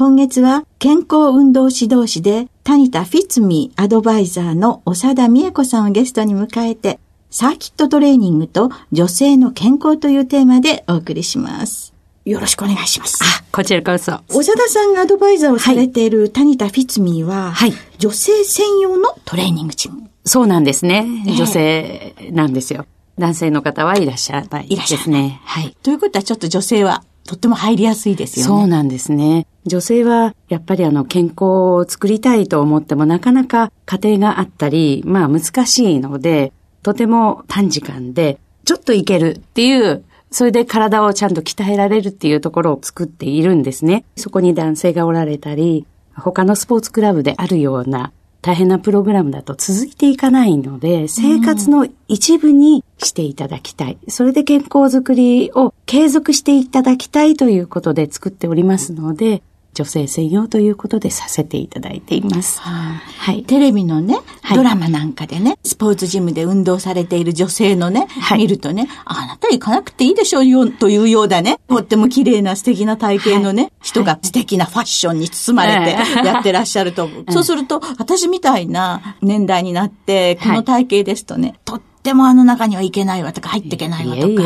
今月は健康運動指導士でタニタ・フィッツミーアドバイザーの長田美恵子さんをゲストに迎えてサーキットトレーニングと女性の健康というテーマでお送りします。よろしくお願いします。あ、こちらこそ。長田さんがアドバイザーをされているタニタ・フィッツミーは、はい、女性専用のトレーニングチーム。そうなんですね。女性なんですよ。男性の方はいらっしゃらないですね。はい。ということはちょっと女性はとっても入りやすいですよね。そうなんですね。女性はやっぱりあの健康を作りたいと思ってもなかなか家庭があったり、まあ難しいので、とても短時間でちょっといけるっていう、それで体をちゃんと鍛えられるっていうところを作っているんですね。そこに男性がおられたり、他のスポーツクラブであるような大変なプログラムだと続いていかないので、生活の一部にしていただきたい。それで健康づくりを継続していただきたいということで作っておりますので、女性専用ということでさせていただいています。ははい。テレビのね、ドラマなんかでね、スポーツジムで運動されている女性のね、はい、見るとね、あなた行かなくていいでしょうよ、というようなね、とっても綺麗な素敵な体型のね、はい、人が素敵なファッションに包まれてやってらっしゃると。そうすると、私みたいな年代になって、この体型ですとね、とっってもあの中にはいけないわとか、入っていけないわとか、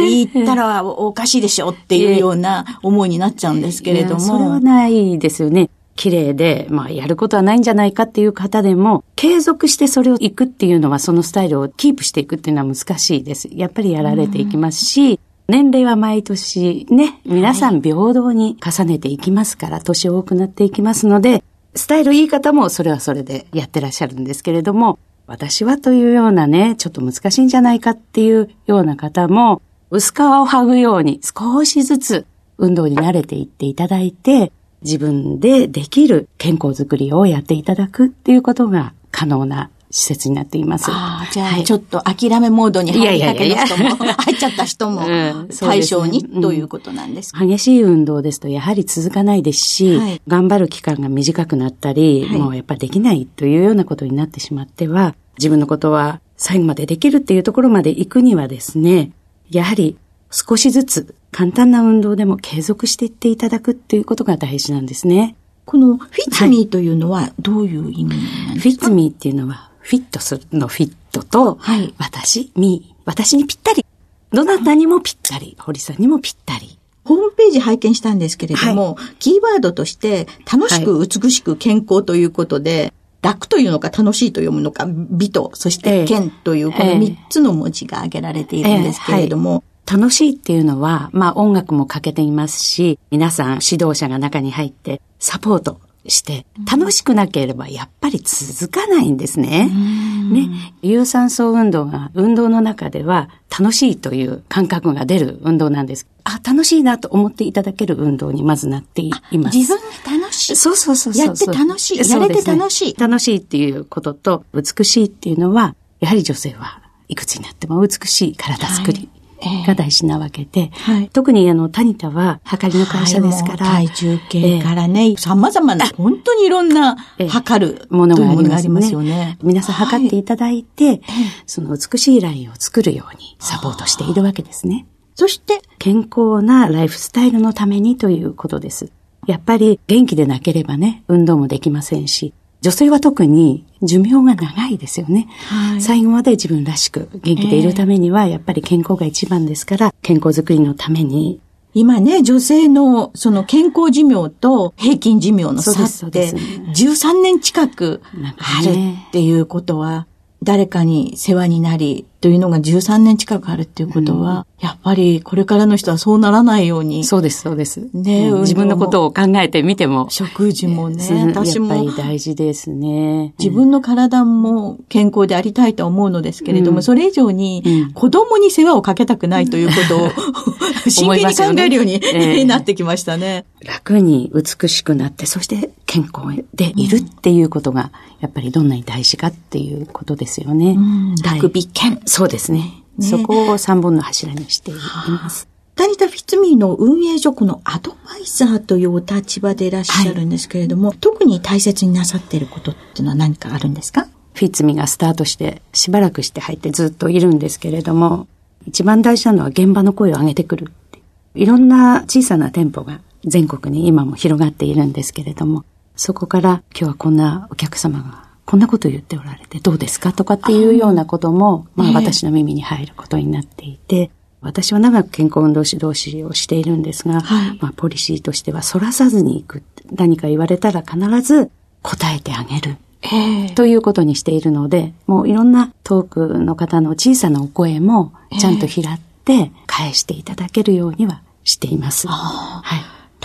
言ったらおかしいでしょっていうような思いになっちゃうんですけれども。それはないですよね。綺麗で、まあ、やることはないんじゃないかっていう方でも、継続してそれを行くっていうのは、そのスタイルをキープしていくっていうのは難しいです。やっぱりやられていきますし、年齢は毎年ね、皆さん平等に重ねていきますから、年多くなっていきますので、スタイルいい方もそれはそれでやってらっしゃるんですけれども、私はというようなね、ちょっと難しいんじゃないかっていうような方も、薄皮を剥ぐように少しずつ運動に慣れていっていただいて、自分でできる健康づくりをやっていただくっていうことが可能な施設になっています。ああ、じゃあ、ちょっと諦めモードに入りかけの人も、入っちゃった人も対象に、ということなんです激しい運動ですとやはり続かないですし、はい、頑張る期間が短くなったり、はい、もうやっぱりできないというようなことになってしまっては、自分のことは最後までできるっていうところまで行くにはですね、やはり少しずつ簡単な運動でも継続していっていただくっていうことが大事なんですね。このフィッツミーというのはどういう意味なんですか、はい、フィッツミーっていうのはフィットするのフィットと、はい、私、み、私にぴったり。どなたにもぴったり。堀さんにもぴったり。ホームページ拝見したんですけれども、はい、キーワードとして、楽しく美しく健康ということで、はい、楽というのか楽しいと読むのか、美と、そして健というこの3つの文字が挙げられているんですけれども、楽しいっていうのは、まあ音楽もかけていますし、皆さん指導者が中に入ってサポートして、楽しくなければやっぱり続かないんですね。ね。有酸素運動が運動の中では楽しいという感覚が出る運動なんです。あ、楽しいなと思っていただける運動にまずなっています。自分が楽しい。そうそうそうやって楽しい。やれて楽しい、ね。楽しいっていうことと美しいっていうのは、やはり女性はいくつになっても美しい体作り。はいが大事なわけで、はい、特にあの、タニタは、測りの会社ですから。はい、体重計からね、えー、様々な、本当にいろんな測る、ものがありますよね。皆さん測っていただいて、はい、その美しいラインを作るようにサポートしているわけですね。そして、健康なライフスタイルのためにということです。やっぱり元気でなければね、運動もできませんし、女性は特に寿命が長いですよね。はい、最後まで自分らしく元気でいるためには、やっぱり健康が一番ですから、健康づくりのために。今ね、女性のその健康寿命と平均寿命の差って13年近くあるっていうことは、誰かに世話になり、というのが13年近くあるっていうことは、うん、やっぱりこれからの人はそうならないように。そうです、そうです。ね、うん、自分のことを考えてみても。食事もね、私も。やっぱり大事ですね。自分の体も健康でありたいと思うのですけれども、うん、それ以上に子供に世話をかけたくないということを、真剣に考えるように、ね、なってきましたね。楽に美しくなって、そして健康でいるっていうことが、やっぱりどんなに大事かっていうことですよね。楽美健。そうですね。ねそこを三本の柱にしています。タニタ・フィッツミーの運営職のアドバイザーというお立場でいらっしゃるんですけれども、はい、特に大切になさっていることっていうのは何かあるんですか？フィッツミーがスタートしてしばらくして入ってずっといるんですけれども、一番大事なのは現場の声を上げてくるいろんな小さな店舗が全国に今も広がっているんですけれども、そこから今日はこんなお客様がこんなこと言っておられてどうですかとかっていうようなことも、まあ私の耳に入ることになっていて、私は長く健康運動指導士をしているんですが、はい、まあポリシーとしては反らさずに行く。何か言われたら必ず答えてあげる。ということにしているので、もういろんなトークの方の小さなお声もちゃんと拾って返していただけるようにはしています。はい。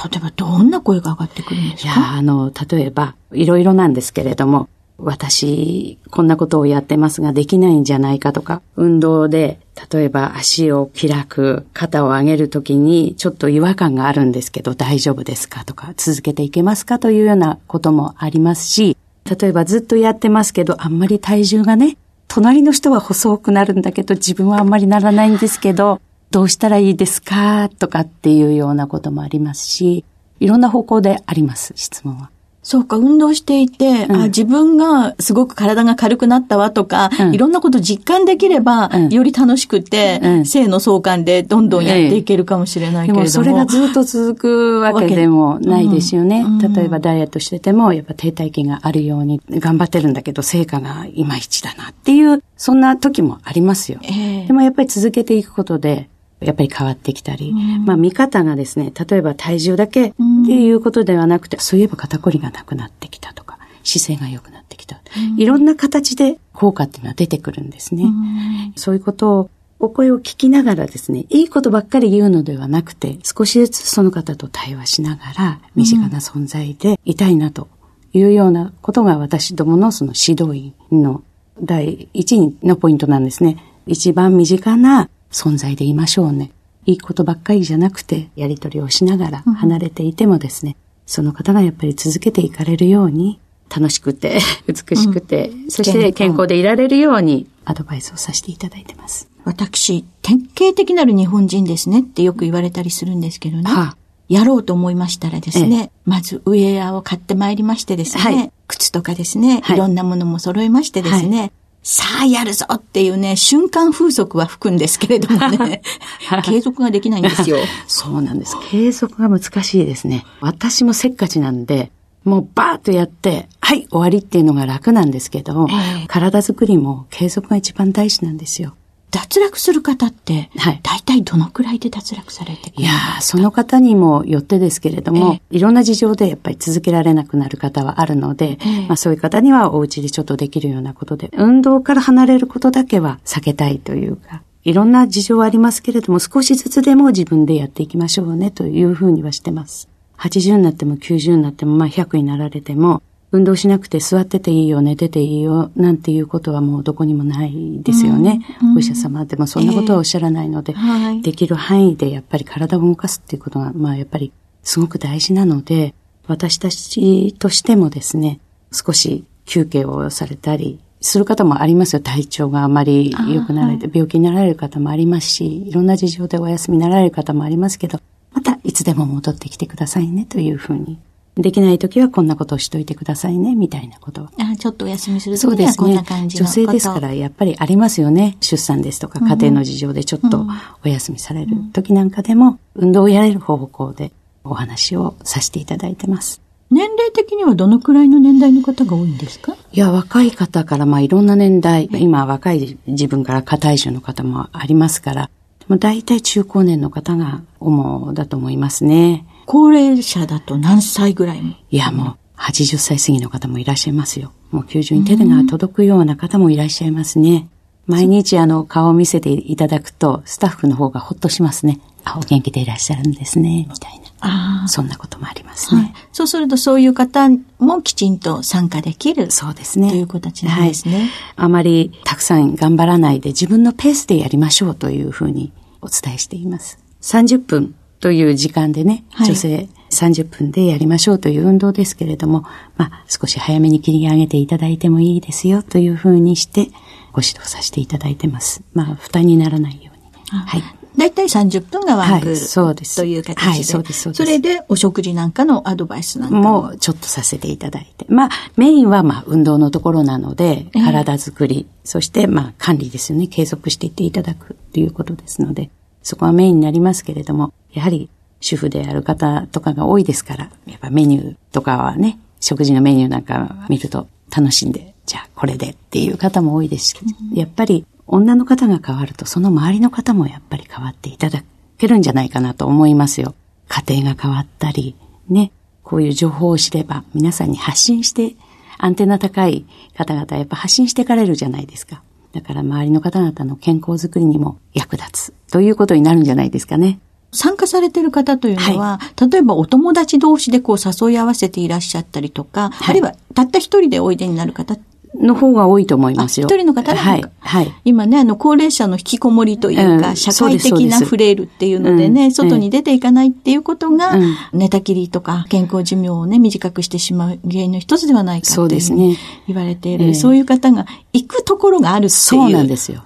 例えばどんな声が上がってくるんですか？いや、あの、例えば、いろいろなんですけれども、私、こんなことをやってますができないんじゃないかとか、運動で、例えば足を開く、肩を上げるときにちょっと違和感があるんですけど大丈夫ですかとか、続けていけますかというようなこともありますし、例えばずっとやってますけど、あんまり体重がね、隣の人は細くなるんだけど、自分はあんまりならないんですけど、どうしたらいいですかとかっていうようなこともありますし、いろんな方向であります、質問は。そうか、運動していて、うん、あ自分がすごく体が軽くなったわとか、うん、いろんなこと実感できれば、うん、より楽しくて、性の相関でどんどんやっていけるかもしれないけれども。でもそれがずっと続くわけでもないですよね。例えばダイエットしてても、やっぱ停滞期があるように頑張ってるんだけど、成果がいまいちだなっていう、そんな時もありますよ。えー、でもやっぱり続けていくことで、やっぱり変わってきたり、うん、まあ見方がですね、例えば体重だけっていうことではなくて、そういえば肩こりがなくなってきたとか、姿勢が良くなってきた。うん、いろんな形で効果っていうのは出てくるんですね。うん、そういうことをお声を聞きながらですね、いいことばっかり言うのではなくて、少しずつその方と対話しながら、身近な存在でいたいなというようなことが私どものその指導員の第一のポイントなんですね。一番身近な存在でいましょうね。いいことばっかりじゃなくて、やりとりをしながら離れていてもですね、うん、その方がやっぱり続けていかれるように、楽しくて、美しくて、うん、そして健康で。いられるようにアドバイスをさせていただいてます。私、典型的なる日本人ですねってよく言われたりするんですけどね。はあ、やろうと思いましたらですね、ええ、まずウェアを買ってまいりましてですね、はい、靴とかですね、はい、いろんなものも揃えましてですね、はいさあやるぞっていうね、瞬間風速は吹くんですけれどもね、継続ができないんですよ。そうなんです。継続が難しいですね。私もせっかちなんで、もうバーッとやって、はい、終わりっていうのが楽なんですけど、えー、体作りも継続が一番大事なんですよ。脱落する方って、はい、大体どのくらいで脱落されていやその方にもよってですけれども、えー、いろんな事情でやっぱり続けられなくなる方はあるので、えー、まあそういう方にはお家でちょっとできるようなことで、運動から離れることだけは避けたいというか、いろんな事情はありますけれども、少しずつでも自分でやっていきましょうねというふうにはしてます。80になっても90になっても、まあ100になられても、運動しなくて座ってていいよ、寝てていいよ、なんていうことはもうどこにもないですよね。うんうん、お医者様でもそんなことはおっしゃらないので、えーはい、できる範囲でやっぱり体を動かすっていうことが、まあやっぱりすごく大事なので、私たちとしてもですね、少し休憩をされたり、する方もありますよ。体調があまり良くなられて、病気になられる方もありますし、いろんな事情でお休みになられる方もありますけど、またいつでも戻ってきてくださいねというふうに。できない時はこんなことをしといてくださいね、みたいなことは。あちょっとお休みする時にはこんな感じの、ね、女性ですからやっぱりありますよね。出産ですとか家庭の事情でちょっとお休みされる時なんかでも、運動をやれる方向でお話をさせていただいてます。年齢的にはどのくらいの年代の方が多いんですか？いや、若い方から、まあいろんな年代、今若い自分から過体重の方もありますから、もう大体中高年の方が主だと思いますね。高齢者だと何歳ぐらいも？いや、もう80歳過ぎの方もいらっしゃいますよ。もう90に手が届くような方もいらっしゃいますね。毎日あの顔を見せていただくと、スタッフの方がほっとしますね。あ、お元気でいらっしゃるんですね、みたいな。あそんなこともありますね、はい、そうするとそういう方もきちんと参加できる。そうですね。という形なんですね。はい、あまりたくさん頑張らないで自分のペースでやりましょうというふうにお伝えしています。30分という時間でね、女性30分でやりましょうという運動ですけれども、まあ少し早めに切り上げていただいてもいいですよというふうにしてご指導させていただいてます。まあ負担にならないように、はい。だいたい30分がワンクール、はい、そうですという形で。はい、そうです、そうです。それでお食事なんかのアドバイスなんかもちょっとさせていただいて。まあ、メインはまあ運動のところなので、体づくり、えー、そしてまあ管理ですよね。継続していっていただくということですので、そこはメインになりますけれども、やはり主婦である方とかが多いですから、やっぱメニューとかはね、食事のメニューなんか見ると楽しんで、じゃあこれでっていう方も多いですし、やっぱり女の方が変わると、その周りの方もやっぱり変わっていただけるんじゃないかなと思いますよ。家庭が変わったり、ね、こういう情報を知れば皆さんに発信して、アンテナ高い方々はやっぱ発信していかれるじゃないですか。だから周りの方々の健康づくりにも役立つということになるんじゃないですかね。参加されてる方というのは、はい、例えばお友達同士でこう誘い合わせていらっしゃったりとか、はい、あるいはたった一人でおいでになる方の方が多いと思いますよ。一人の方はい。はい。今ね、あの、高齢者の引きこもりというか、うん、社会的なフレイルっていうのでね、うん、外に出ていかないっていうことが、うん、寝たきりとか健康寿命をね、短くしてしまう原因の一つではないかそうですね。言われている。そういう方が行くところがあるっていう。そうなんですよ。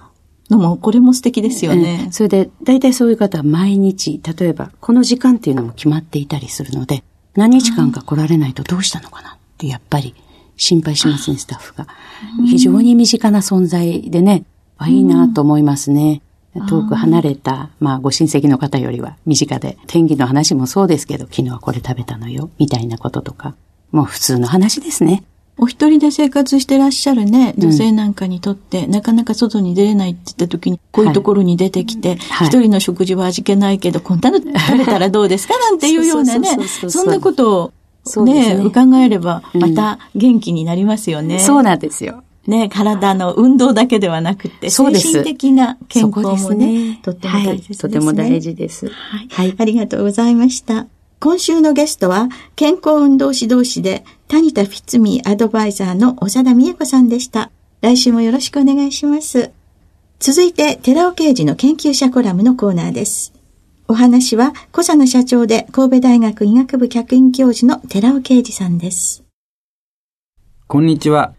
のも、これも素敵ですよね。それで、大体そういう方は毎日、例えば、この時間っていうのも決まっていたりするので、何日間か来られないとどうしたのかなってやっぱり心配しますね、スタッフが。非常に身近な存在でね、あ、いいなと思いますね。遠く離れた、まあご親戚の方よりは身近で、天気の話もそうですけど、昨日はこれ食べたのよ、みたいなこととか、もう普通の話ですね。お一人で生活してらっしゃるね、女性なんかにとって、うん、なかなか外に出れないって言った時に、こういうところに出てきて、はい、一人の食事は味気ないけど、こんなの食べたらどうですか？なんていうようなね、そんなことをそうね、ね伺えれば、また元気になりますよね。うん、そうなんですよ。ね、体の運動だけではなくて、精神的な健康もね、ねとっても大事ですね、はい、とても大事です、はい。はい。ありがとうございました。今週のゲストは、健康運動指導士で、谷田フィツミーアドバイザーの長田美恵子さんでした。来週もよろしくお願いします。続いて、寺尾刑事の研究者コラムのコーナーです。お話は、小佐野社長で神戸大学医学部客員教授の寺尾啓二さんです。こんにちは、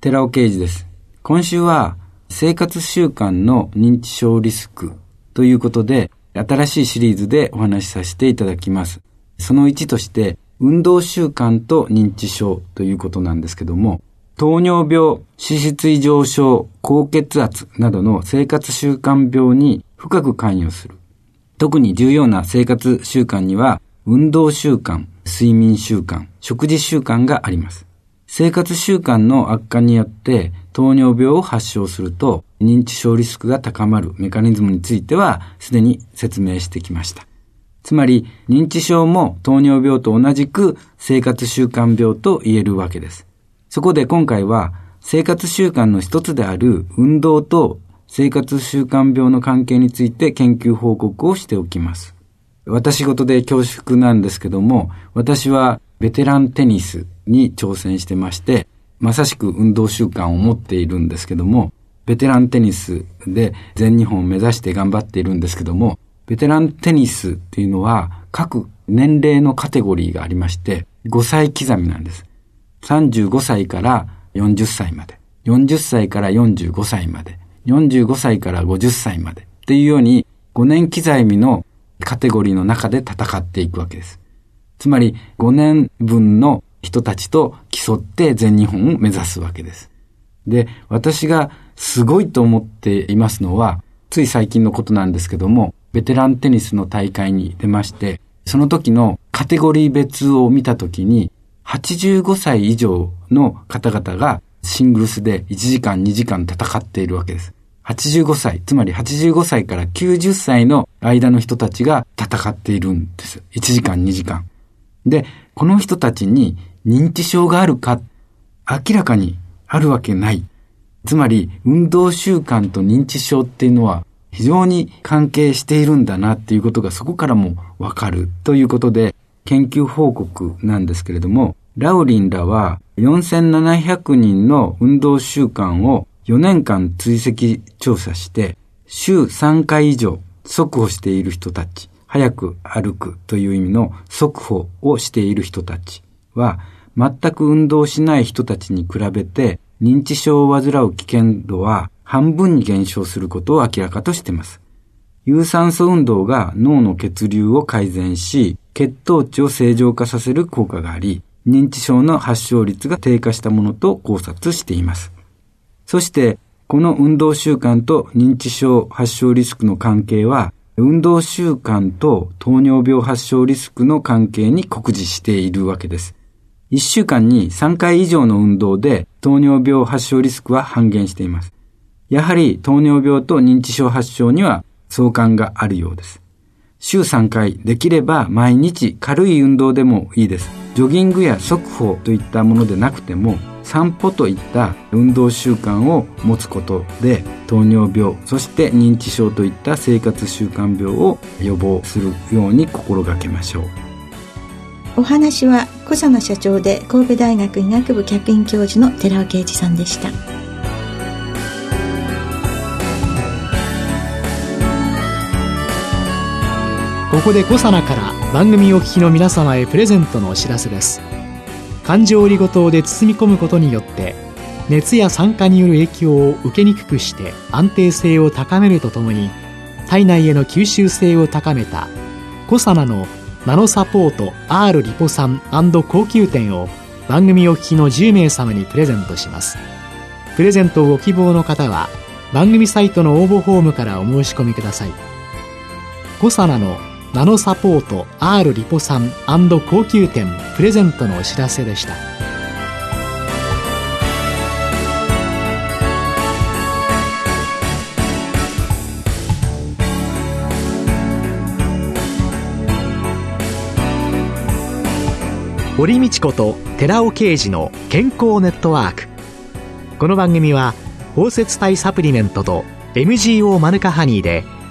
寺尾啓二です。今週は、生活習慣の認知症リスクということで、新しいシリーズでお話しさせていただきます。その1として、運動習慣と認知症ということなんですけども、糖尿病、脂質異常症、高血圧などの生活習慣病に深く関与する特に重要な生活習慣には、運動習慣、睡眠習慣、食事習慣があります。生活習慣の悪化によって糖尿病を発症すると認知症リスクが高まるメカニズムについてはすでに説明してきました。つまり認知症も糖尿病と同じく生活習慣病と言えるわけです。そこで今回は生活習慣の一つである運動と生活習慣病の関係について研究報告をしておきます。私事で恐縮なんですけども、私はベテランテニスに挑戦してまして、まさしく運動習慣を持っているんですけども、ベテランテニスで全日本を目指して頑張っているんですけども、ベテランテニスっていうのは各年齢のカテゴリーがありまして、5歳刻みなんです。35歳から40歳まで。40歳から45歳まで、45歳から50歳までっていうように5年刻みのカテゴリーの中で戦っていくわけです。つまり5年分の人たちと競って全日本を目指すわけです。で、私がすごいと思っていますのは、つい最近のことなんですけども、ベテランテニスの大会に出まして、その時のカテゴリー別を見た時に、85歳以上の方々がシングルスで1時間2時間戦っているわけです。85歳、つまり85歳から90歳の間の人たちが戦っているんです。1時間2時間。で、この人たちに認知症があるか、明らかにあるわけない。つまり、運動習慣と認知症っていうのは非常に関係しているんだなっていうことがそこからもわかるということで、研究報告なんですけれども、ラウリンらは4700人の運動習慣を4年間追跡調査して、週3回以上速歩している人たち、早く歩くという意味の速歩をしている人たちは、全く運動しない人たちに比べて認知症を患う危険度は半分に減少することを明らかとしています。有酸素運動が脳の血流を改善し、血糖値を正常化させる効果があり、認知症の発症率が低下したものと考察しています。そして、この運動習慣と認知症発症リスクの関係は、運動習慣と糖尿病発症リスクの関係に酷似しているわけです。1週間に3回以上の運動で糖尿病発症リスクは半減しています。やはり糖尿病と認知症発症には相関があるようです。週3回、できれば毎日軽い運動でもいいです。ジョギングや速歩といったものでなくても、散歩といった運動習慣を持つことで糖尿病そして認知症といった生活習慣病を予防するように心がけましょう。お話は小佐野社長で神戸大学医学部客員教授の寺尾啓二さんでした。ここで小佐奈から番組お聞きの皆様へプレゼントのお知らせです。環状オリゴ糖で包み込むことによって熱や酸化による影響を受けにくくして安定性を高めるとともに体内への吸収性を高めたコサナのナノサポート R リポ酸高級店を番組お聞きの10名様にプレゼントします。プレゼントをご希望の方は番組サイトの応募フォームからお申し込みください。コサナのナノサポート R リポ酸高級店プレゼントのお知らせでした。堀道子と寺尾啓二の健康ネットワーク。この番組は包摂体サプリメントと MGO マヌカハニーで